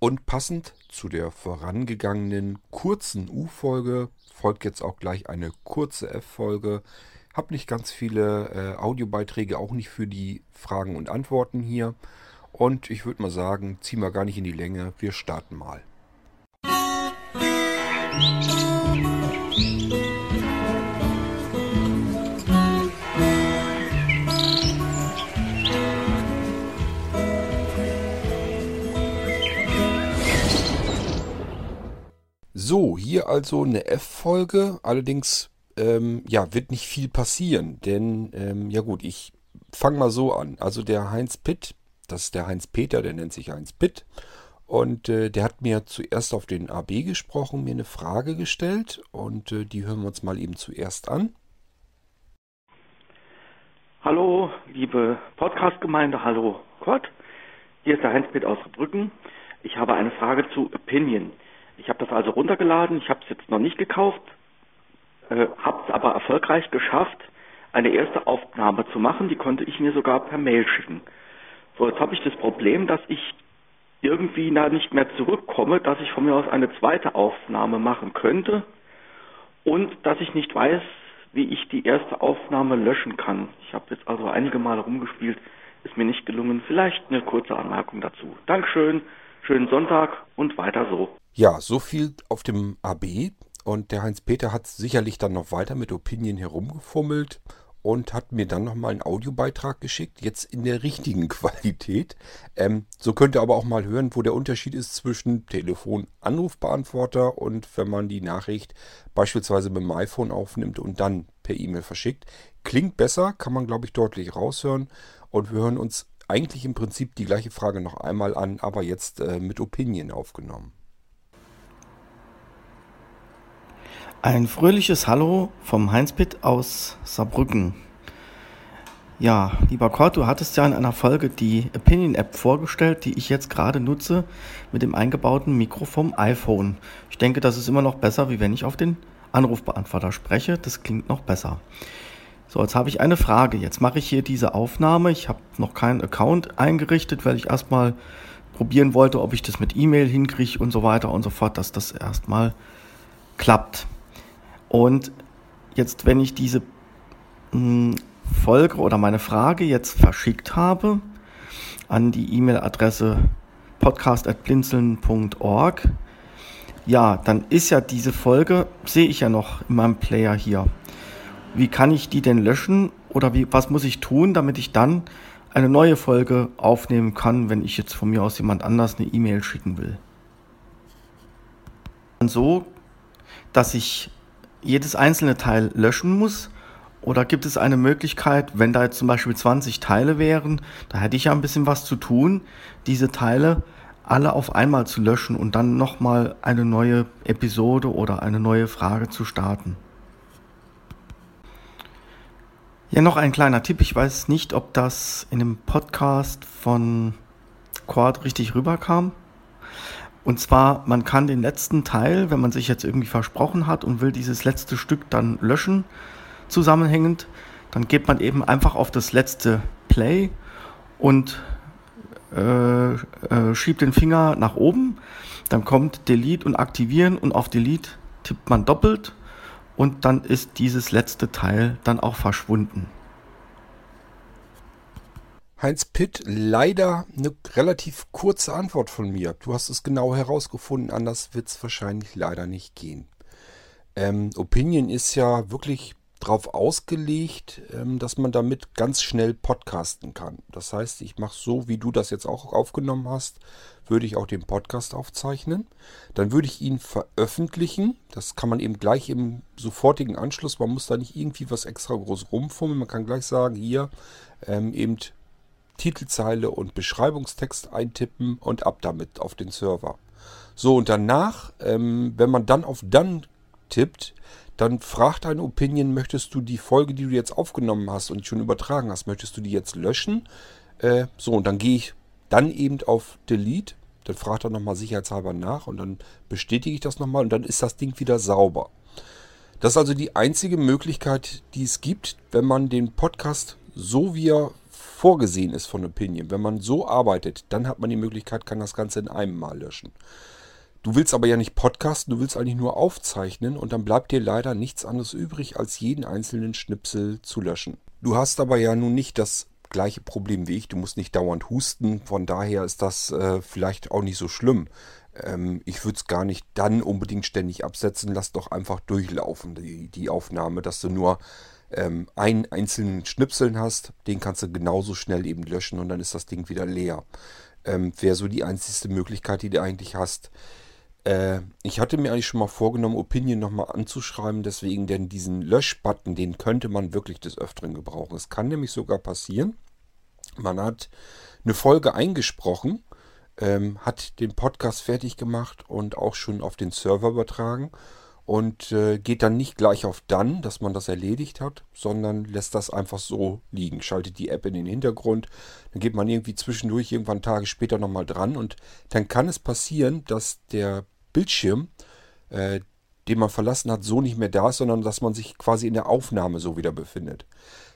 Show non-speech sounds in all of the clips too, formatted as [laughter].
Und passend zu der vorangegangenen kurzen U-Folge folgt jetzt auch gleich eine kurze F-Folge. Hab nicht ganz viele äh, Audiobeiträge, auch nicht für die Fragen und Antworten hier. Und ich würde mal sagen, ziehen wir gar nicht in die Länge. Wir starten mal. So, hier also eine F-Folge. Allerdings ähm, ja, wird nicht viel passieren. Denn, ähm, ja gut, ich fange mal so an. Also der Heinz Pitt, das ist der Heinz Peter, der nennt sich Heinz Pitt. Und äh, der hat mir zuerst auf den AB gesprochen, mir eine Frage gestellt. Und äh, die hören wir uns mal eben zuerst an. Hallo, liebe Podcast-Gemeinde, hallo Kurt. Hier ist der Heinz Pitt aus Brücken. Ich habe eine Frage zu Opinion. Ich habe das also runtergeladen, ich habe es jetzt noch nicht gekauft, äh, habe es aber erfolgreich geschafft, eine erste Aufnahme zu machen, die konnte ich mir sogar per Mail schicken. So, jetzt habe ich das Problem, dass ich irgendwie da nicht mehr zurückkomme, dass ich von mir aus eine zweite Aufnahme machen könnte und dass ich nicht weiß, wie ich die erste Aufnahme löschen kann. Ich habe jetzt also einige Male rumgespielt, ist mir nicht gelungen. Vielleicht eine kurze Anmerkung dazu. Dankeschön, schönen Sonntag und weiter so. Ja, so viel auf dem AB. Und der Heinz-Peter hat sicherlich dann noch weiter mit Opinion herumgefummelt und hat mir dann nochmal einen Audiobeitrag geschickt, jetzt in der richtigen [laughs] Qualität. Ähm, so könnt ihr aber auch mal hören, wo der Unterschied ist zwischen Telefon-Anrufbeantworter und wenn man die Nachricht beispielsweise mit dem iPhone aufnimmt und dann per E-Mail verschickt. Klingt besser, kann man glaube ich deutlich raushören. Und wir hören uns eigentlich im Prinzip die gleiche Frage noch einmal an, aber jetzt äh, mit Opinion aufgenommen. Ein fröhliches Hallo vom Heinz-Pitt aus Saarbrücken. Ja, lieber Kurt, du hattest ja in einer Folge die Opinion-App vorgestellt, die ich jetzt gerade nutze mit dem eingebauten Mikro vom iPhone. Ich denke, das ist immer noch besser, wie wenn ich auf den Anrufbeantworter spreche. Das klingt noch besser. So, jetzt habe ich eine Frage. Jetzt mache ich hier diese Aufnahme. Ich habe noch keinen Account eingerichtet, weil ich erstmal probieren wollte, ob ich das mit E-Mail hinkriege und so weiter und so fort, dass das erstmal klappt. Und jetzt, wenn ich diese hm, Folge oder meine Frage jetzt verschickt habe an die E-Mail-Adresse podcast.blinzeln.org, ja, dann ist ja diese Folge, sehe ich ja noch in meinem Player hier. Wie kann ich die denn löschen oder wie, was muss ich tun, damit ich dann eine neue Folge aufnehmen kann, wenn ich jetzt von mir aus jemand anders eine E-Mail schicken will? Und so, dass ich jedes einzelne Teil löschen muss? Oder gibt es eine Möglichkeit, wenn da jetzt zum Beispiel 20 Teile wären, da hätte ich ja ein bisschen was zu tun, diese Teile alle auf einmal zu löschen und dann nochmal eine neue Episode oder eine neue Frage zu starten. Ja, noch ein kleiner Tipp. Ich weiß nicht, ob das in dem Podcast von Quad richtig rüberkam. Und zwar, man kann den letzten Teil, wenn man sich jetzt irgendwie versprochen hat und will dieses letzte Stück dann löschen, zusammenhängend, dann geht man eben einfach auf das letzte Play und äh, äh, schiebt den Finger nach oben. Dann kommt Delete und Aktivieren und auf Delete tippt man doppelt und dann ist dieses letzte Teil dann auch verschwunden. Heinz Pitt, leider eine relativ kurze Antwort von mir. Du hast es genau herausgefunden, anders wird es wahrscheinlich leider nicht gehen. Ähm, Opinion ist ja wirklich darauf ausgelegt, ähm, dass man damit ganz schnell podcasten kann. Das heißt, ich mache so, wie du das jetzt auch aufgenommen hast, würde ich auch den Podcast aufzeichnen. Dann würde ich ihn veröffentlichen. Das kann man eben gleich im sofortigen Anschluss. Man muss da nicht irgendwie was extra groß rumfummeln. Man kann gleich sagen, hier ähm, eben Titelzeile und Beschreibungstext eintippen und ab damit auf den Server. So, und danach, ähm, wenn man dann auf Dann tippt, dann fragt ein Opinion, möchtest du die Folge, die du jetzt aufgenommen hast und schon übertragen hast, möchtest du die jetzt löschen? Äh, so, und dann gehe ich dann eben auf Delete. Dann fragt er nochmal sicherheitshalber nach und dann bestätige ich das nochmal und dann ist das Ding wieder sauber. Das ist also die einzige Möglichkeit, die es gibt, wenn man den Podcast so wie er vorgesehen ist von Opinion, wenn man so arbeitet, dann hat man die Möglichkeit, kann das Ganze in einem Mal löschen. Du willst aber ja nicht podcasten, du willst eigentlich nur aufzeichnen und dann bleibt dir leider nichts anderes übrig, als jeden einzelnen Schnipsel zu löschen. Du hast aber ja nun nicht das gleiche Problem wie ich, du musst nicht dauernd husten, von daher ist das äh, vielleicht auch nicht so schlimm. Ähm, ich würde es gar nicht dann unbedingt ständig absetzen, lass doch einfach durchlaufen, die, die Aufnahme, dass du nur ähm, einen einzelnen Schnipseln hast, den kannst du genauso schnell eben löschen und dann ist das Ding wieder leer. Ähm, Wäre so die einzige Möglichkeit, die du eigentlich hast. Äh, ich hatte mir eigentlich schon mal vorgenommen, Opinion nochmal anzuschreiben, deswegen denn diesen Löschbutton, den könnte man wirklich des Öfteren gebrauchen. Es kann nämlich sogar passieren, man hat eine Folge eingesprochen, ähm, hat den Podcast fertig gemacht und auch schon auf den Server übertragen und äh, geht dann nicht gleich auf dann, dass man das erledigt hat, sondern lässt das einfach so liegen, schaltet die App in den Hintergrund, dann geht man irgendwie zwischendurch irgendwann Tage später nochmal dran und dann kann es passieren, dass der Bildschirm, äh, den man verlassen hat, so nicht mehr da ist, sondern dass man sich quasi in der Aufnahme so wieder befindet.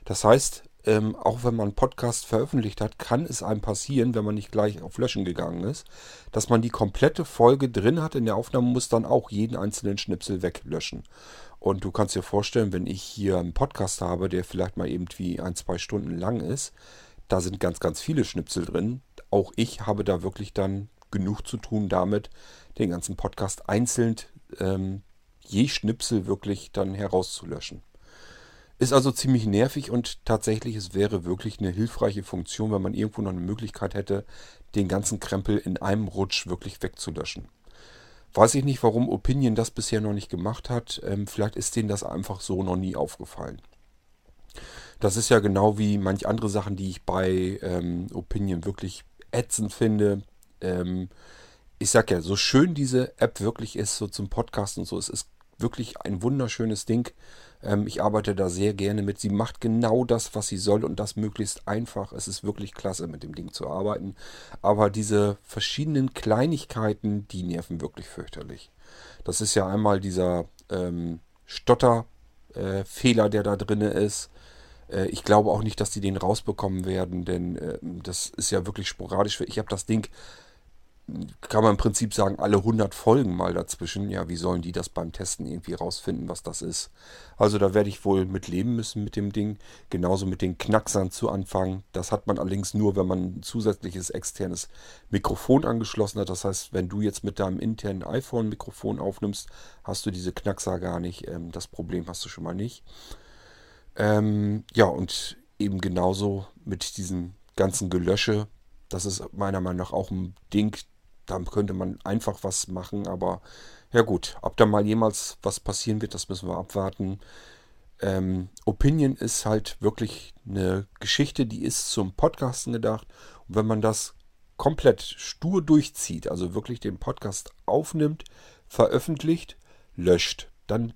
Das heißt, ähm, auch wenn man einen Podcast veröffentlicht hat, kann es einem passieren, wenn man nicht gleich auf Löschen gegangen ist, dass man die komplette Folge drin hat in der Aufnahme, muss dann auch jeden einzelnen Schnipsel weglöschen. Und du kannst dir vorstellen, wenn ich hier einen Podcast habe, der vielleicht mal eben wie ein, zwei Stunden lang ist, da sind ganz, ganz viele Schnipsel drin. Auch ich habe da wirklich dann genug zu tun damit, den ganzen Podcast einzeln ähm, je Schnipsel wirklich dann herauszulöschen. Ist also ziemlich nervig und tatsächlich, es wäre wirklich eine hilfreiche Funktion, wenn man irgendwo noch eine Möglichkeit hätte, den ganzen Krempel in einem Rutsch wirklich wegzulöschen. Weiß ich nicht, warum Opinion das bisher noch nicht gemacht hat. Ähm, vielleicht ist denen das einfach so noch nie aufgefallen. Das ist ja genau wie manch andere Sachen, die ich bei ähm, Opinion wirklich ätzend finde. Ähm, ich sag ja, so schön diese App wirklich ist, so zum Podcast und so, es ist wirklich ein wunderschönes Ding. Ähm, ich arbeite da sehr gerne mit. Sie macht genau das, was sie soll und das möglichst einfach. Es ist wirklich klasse, mit dem Ding zu arbeiten. Aber diese verschiedenen Kleinigkeiten, die nerven wirklich fürchterlich. Das ist ja einmal dieser ähm, Stotterfehler, äh, der da drin ist. Äh, ich glaube auch nicht, dass die den rausbekommen werden, denn äh, das ist ja wirklich sporadisch. Ich habe das Ding kann man im Prinzip sagen, alle 100 Folgen mal dazwischen. Ja, wie sollen die das beim Testen irgendwie rausfinden, was das ist? Also da werde ich wohl mit leben müssen mit dem Ding. Genauso mit den Knacksern zu Anfang. Das hat man allerdings nur, wenn man ein zusätzliches externes Mikrofon angeschlossen hat. Das heißt, wenn du jetzt mit deinem internen iPhone-Mikrofon aufnimmst, hast du diese Knackser gar nicht. Ähm, das Problem hast du schon mal nicht. Ähm, ja, und eben genauso mit diesem ganzen Gelösche. Das ist meiner Meinung nach auch ein Ding, da könnte man einfach was machen, aber ja gut, ob da mal jemals was passieren wird, das müssen wir abwarten. Ähm, Opinion ist halt wirklich eine Geschichte, die ist zum Podcasten gedacht. Und wenn man das komplett stur durchzieht, also wirklich den Podcast aufnimmt, veröffentlicht, löscht, dann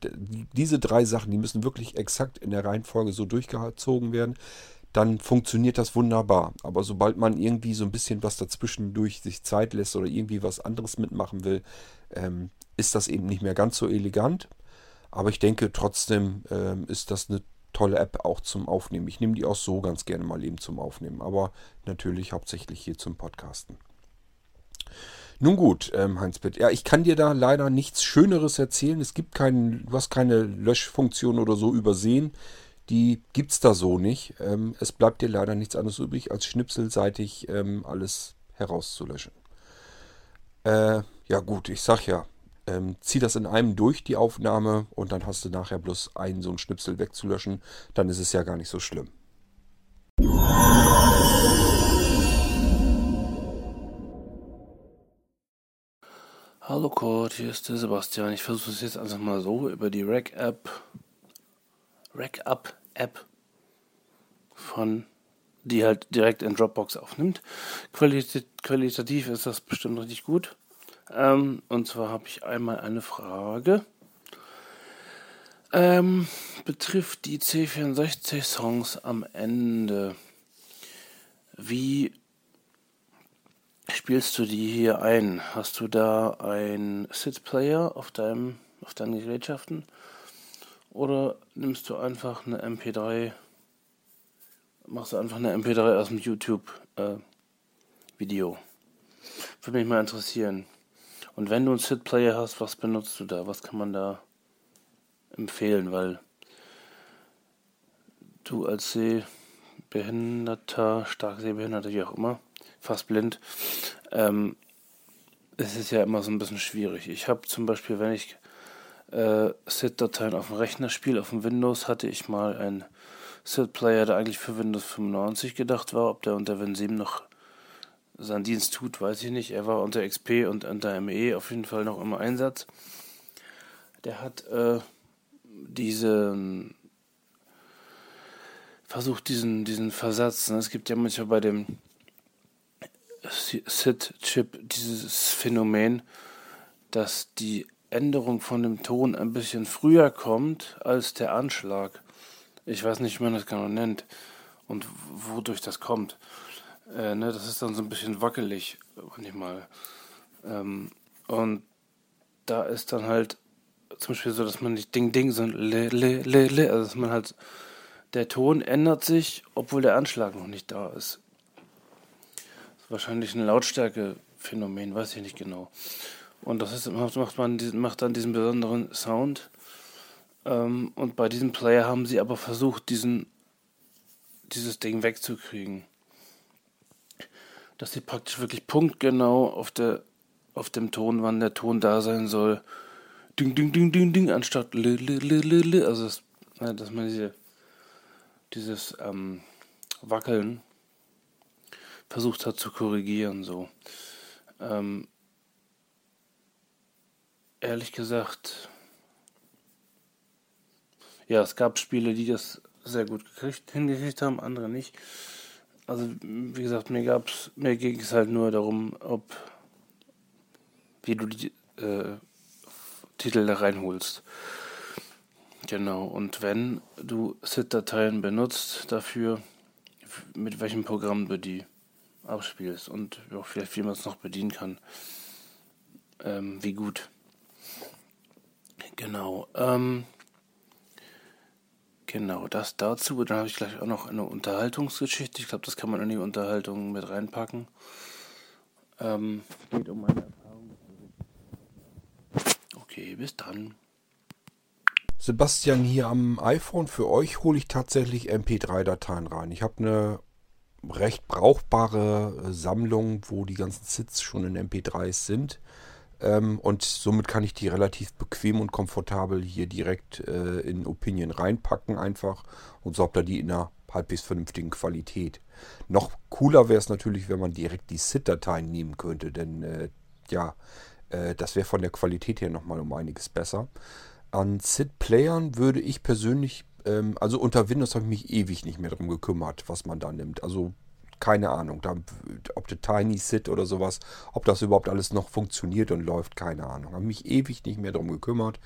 diese drei Sachen, die müssen wirklich exakt in der Reihenfolge so durchgezogen werden dann funktioniert das wunderbar. Aber sobald man irgendwie so ein bisschen was dazwischendurch sich Zeit lässt oder irgendwie was anderes mitmachen will, ähm, ist das eben nicht mehr ganz so elegant. Aber ich denke trotzdem ähm, ist das eine tolle App auch zum Aufnehmen. Ich nehme die auch so ganz gerne mal eben zum Aufnehmen, aber natürlich hauptsächlich hier zum Podcasten. Nun gut, ähm, Heinz-Pitt. Ja, ich kann dir da leider nichts Schöneres erzählen. Es gibt keinen, du hast keine Löschfunktion oder so übersehen die gibt es da so nicht. Ähm, es bleibt dir leider nichts anderes übrig, als schnipselseitig ähm, alles herauszulöschen. Äh, ja gut, ich sag ja, ähm, zieh das in einem durch, die Aufnahme, und dann hast du nachher bloß einen so einen Schnipsel wegzulöschen. Dann ist es ja gar nicht so schlimm. Hallo Kurt, hier ist der Sebastian. Ich versuche es jetzt einfach mal so über die Rack-App Rackup-App von die halt direkt in Dropbox aufnimmt. Qualit qualitativ ist das bestimmt richtig gut. Ähm, und zwar habe ich einmal eine Frage. Ähm, betrifft die C64 Songs am Ende. Wie spielst du die hier ein? Hast du da ein SID-Player auf auf deinen Gerätschaften? Oder nimmst du einfach eine MP3 machst du einfach eine MP3 aus dem YouTube-Video. Äh, Würde mich mal interessieren. Und wenn du einen SID-Player hast, was benutzt du da? Was kann man da empfehlen? Weil du als Sehbehinderter, stark Sehbehinderter, wie auch immer, fast blind, ähm, es ist ja immer so ein bisschen schwierig. Ich habe zum Beispiel, wenn ich äh, SID-Dateien auf dem Rechner spiele, auf dem Windows, hatte ich mal einen SID-Player, der eigentlich für Windows 95 gedacht war. Ob der unter Win 7 noch seinen Dienst tut, weiß ich nicht. Er war unter XP und unter ME auf jeden Fall noch im Einsatz. Der hat äh, diesen versucht diesen diesen Versatz. Ne? Es gibt ja manchmal bei dem SID-Chip dieses Phänomen, dass die Änderung von dem Ton ein bisschen früher kommt als der Anschlag. Ich weiß nicht, wie man das genau nennt und wodurch das kommt. Äh, ne, das ist dann so ein bisschen wackelig manchmal. Ähm, und da ist dann halt zum Beispiel so, dass man nicht Ding Ding, sondern le, le, le, le, also dass man halt, der Ton ändert sich, obwohl der Anschlag noch nicht da ist. Ist wahrscheinlich ein Lautstärke-Phänomen, weiß ich nicht genau. Und das ist, macht, man, macht dann diesen besonderen Sound. Ähm, und bei diesem Player haben sie aber versucht, diesen, dieses Ding wegzukriegen. Dass sie praktisch wirklich punktgenau auf der auf dem Ton, wann der Ton da sein soll, ding ding ding ding ding anstatt li, li, li, li, also das, dass man diese dieses ähm, Wackeln versucht hat zu korrigieren so. Ähm, ehrlich gesagt ja es gab Spiele die das sehr gut gekriegt, hingekriegt haben andere nicht also wie gesagt, mir mir ging es halt nur darum, ob wie du die äh, Titel da reinholst. Genau, und wenn du SID-Dateien benutzt dafür, mit welchem Programm du die abspielst und auch vielleicht wie man es noch bedienen kann. Ähm, wie gut. Genau. Ähm, Genau, das dazu. Dann habe ich gleich auch noch eine Unterhaltungsgeschichte. Ich glaube, das kann man in die Unterhaltung mit reinpacken. Ähm, geht um meine Erfahrung. Okay, bis dann. Sebastian hier am iPhone. Für euch hole ich tatsächlich MP3-Dateien rein. Ich habe eine recht brauchbare Sammlung, wo die ganzen Sits schon in MP3s sind. Ähm, und somit kann ich die relativ bequem und komfortabel hier direkt äh, in Opinion reinpacken einfach und so habt ihr die in einer halbwegs vernünftigen Qualität. Noch cooler wäre es natürlich, wenn man direkt die SID-Dateien nehmen könnte, denn äh, ja, äh, das wäre von der Qualität her nochmal um einiges besser. An SID-Playern würde ich persönlich, ähm, also unter Windows habe ich mich ewig nicht mehr darum gekümmert, was man da nimmt. Also keine Ahnung. Da, ob der Tiny Sit oder sowas, ob das überhaupt alles noch funktioniert und läuft, keine Ahnung. Habe mich ewig nicht mehr darum gekümmert.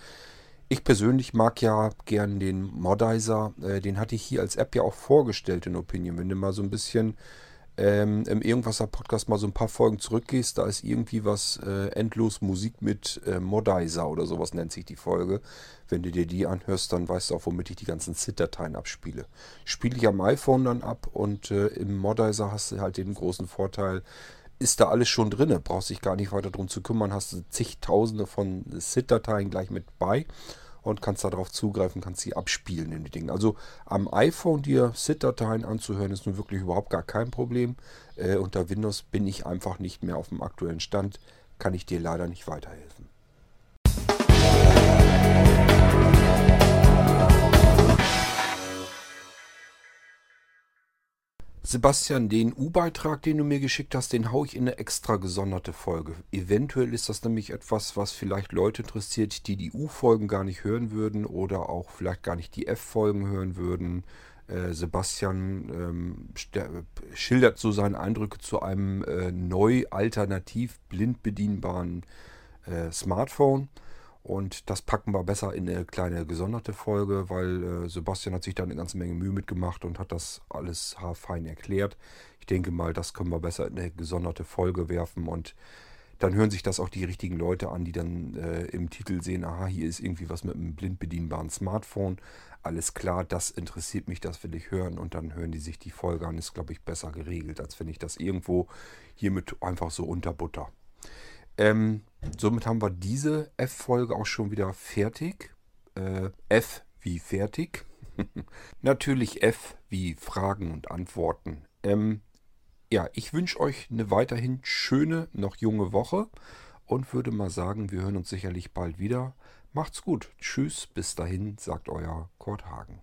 Ich persönlich mag ja gern den Modizer. Äh, den hatte ich hier als App ja auch vorgestellt in Opinion. Wenn du mal so ein bisschen ähm, im Irgendwasser Podcast mal so ein paar Folgen zurückgehst, da ist irgendwie was äh, endlos Musik mit äh, Modizer oder sowas nennt sich die Folge. Wenn du dir die anhörst, dann weißt du auch, womit ich die ganzen ZIP-Dateien abspiele. Spiele ich am iPhone dann ab und äh, im Modizer hast du halt den großen Vorteil, ist da alles schon drin. Brauchst dich gar nicht weiter drum zu kümmern, hast du zigtausende von SID-Dateien gleich mit bei und kannst darauf zugreifen, kannst sie abspielen in die Dinge. Also am iPhone dir SID-Dateien anzuhören, ist nun wirklich überhaupt gar kein Problem. Äh, unter Windows bin ich einfach nicht mehr auf dem aktuellen Stand, kann ich dir leider nicht weiterhelfen. Sebastian, den U-Beitrag, den du mir geschickt hast, den haue ich in eine extra gesonderte Folge. Eventuell ist das nämlich etwas, was vielleicht Leute interessiert, die die U-Folgen gar nicht hören würden oder auch vielleicht gar nicht die F-Folgen hören würden. Äh, Sebastian ähm, schildert so seine Eindrücke zu einem äh, neu alternativ blind bedienbaren äh, Smartphone. Und das packen wir besser in eine kleine gesonderte Folge, weil äh, Sebastian hat sich da eine ganze Menge Mühe mitgemacht und hat das alles haarfein erklärt. Ich denke mal, das können wir besser in eine gesonderte Folge werfen und dann hören sich das auch die richtigen Leute an, die dann äh, im Titel sehen, aha, hier ist irgendwie was mit einem blind bedienbaren Smartphone. Alles klar, das interessiert mich, das will ich hören. Und dann hören die sich die Folge an. Ist, glaube ich, besser geregelt, als wenn ich das irgendwo hiermit einfach so unterbutter. Ähm, somit haben wir diese F-Folge auch schon wieder fertig. Äh, F wie fertig. [laughs] Natürlich F wie Fragen und Antworten. Ähm, ja, ich wünsche euch eine weiterhin schöne, noch junge Woche und würde mal sagen, wir hören uns sicherlich bald wieder. Macht's gut. Tschüss, bis dahin, sagt euer Kurt Hagen.